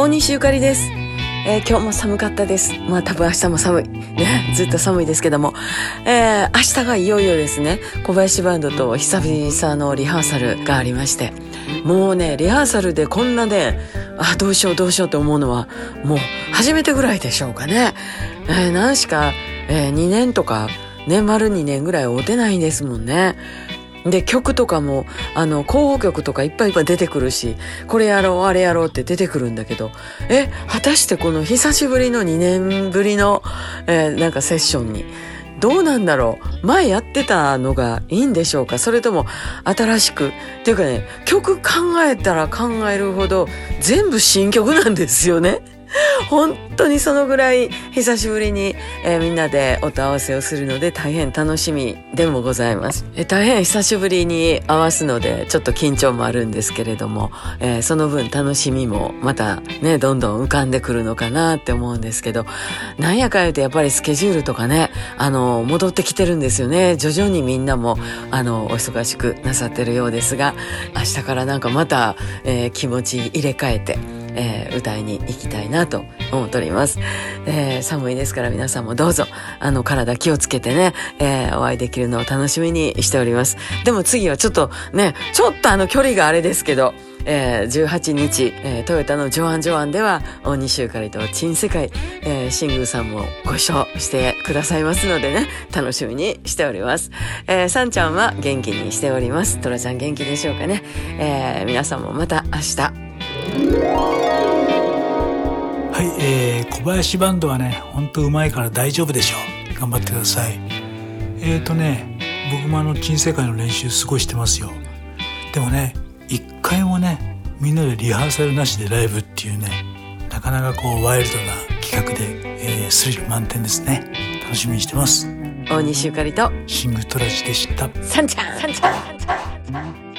大西ゆかりです。えー今日も寒かったです。まあ多分明日も寒い。ね、ずっと寒いですけども。えー明日がいよいよですね、小林バンドと久々のリハーサルがありまして、もうね、リハーサルでこんなね、あ、どうしようどうしようと思うのは、もう初めてぐらいでしょうかね。えー何しか、え2年とか、ね、丸2年ぐらい会うてないんですもんね。で、曲とかも、あの、候補曲とかいっぱいいっぱい出てくるし、これやろう、あれやろうって出てくるんだけど、え、果たしてこの久しぶりの2年ぶりの、えーなんかセッションに、どうなんだろう前やってたのがいいんでしょうか？それとも新しくっていうかね、曲考えたら考えるほど全部新曲なんですよね。本当にそのぐらい久しぶりに、えーみんなで音合わせをするので大変楽しみでもございます。えー大変久しぶりに合わすのでちょっと緊張もあるんですけれども、えーその分楽しみもまたね、どんどん浮かんでくるのかなって思うんですけど、なんやか言うてやっぱりスケジュールとかね、あの、戻ってきてるんですよね。徐々にみんなも、あの、お忙しくなさってるようですが、明日からなんかまた、え気持ち入れ替えて、えー歌いに行きたいなと思っております。えー寒いですから皆さんもどうぞ、あの、体気をつけてね、えーお会いできるのを楽しみにしております。でも次はちょっとね、ちょっとあの距離があれですけど、えー18日、えートヨタのジョアン・ジョアンでは、大西ゆかりと珍世界、えー、シングーさんもご一緒してくださいますのでね、楽しみにしております。えー、さんちゃんは元気にしております。トラちゃん元気でしょうかね。えー皆さんもまた明日、はい、えー、小林バンドはね、ほんとうまいから大丈夫でしょう。頑張ってください。えーとね、僕もあの、珍世界の練習すごいしてますよ。でもね、一回もね、みんなでリハーサルなしでライブっていうね、なかなかこう、ワイルドな企画で、えー、スリル満点ですね。楽しみにしてます。大西ゆかりと、シングトラジでした。さんちゃん、さんちゃん、さんちゃん。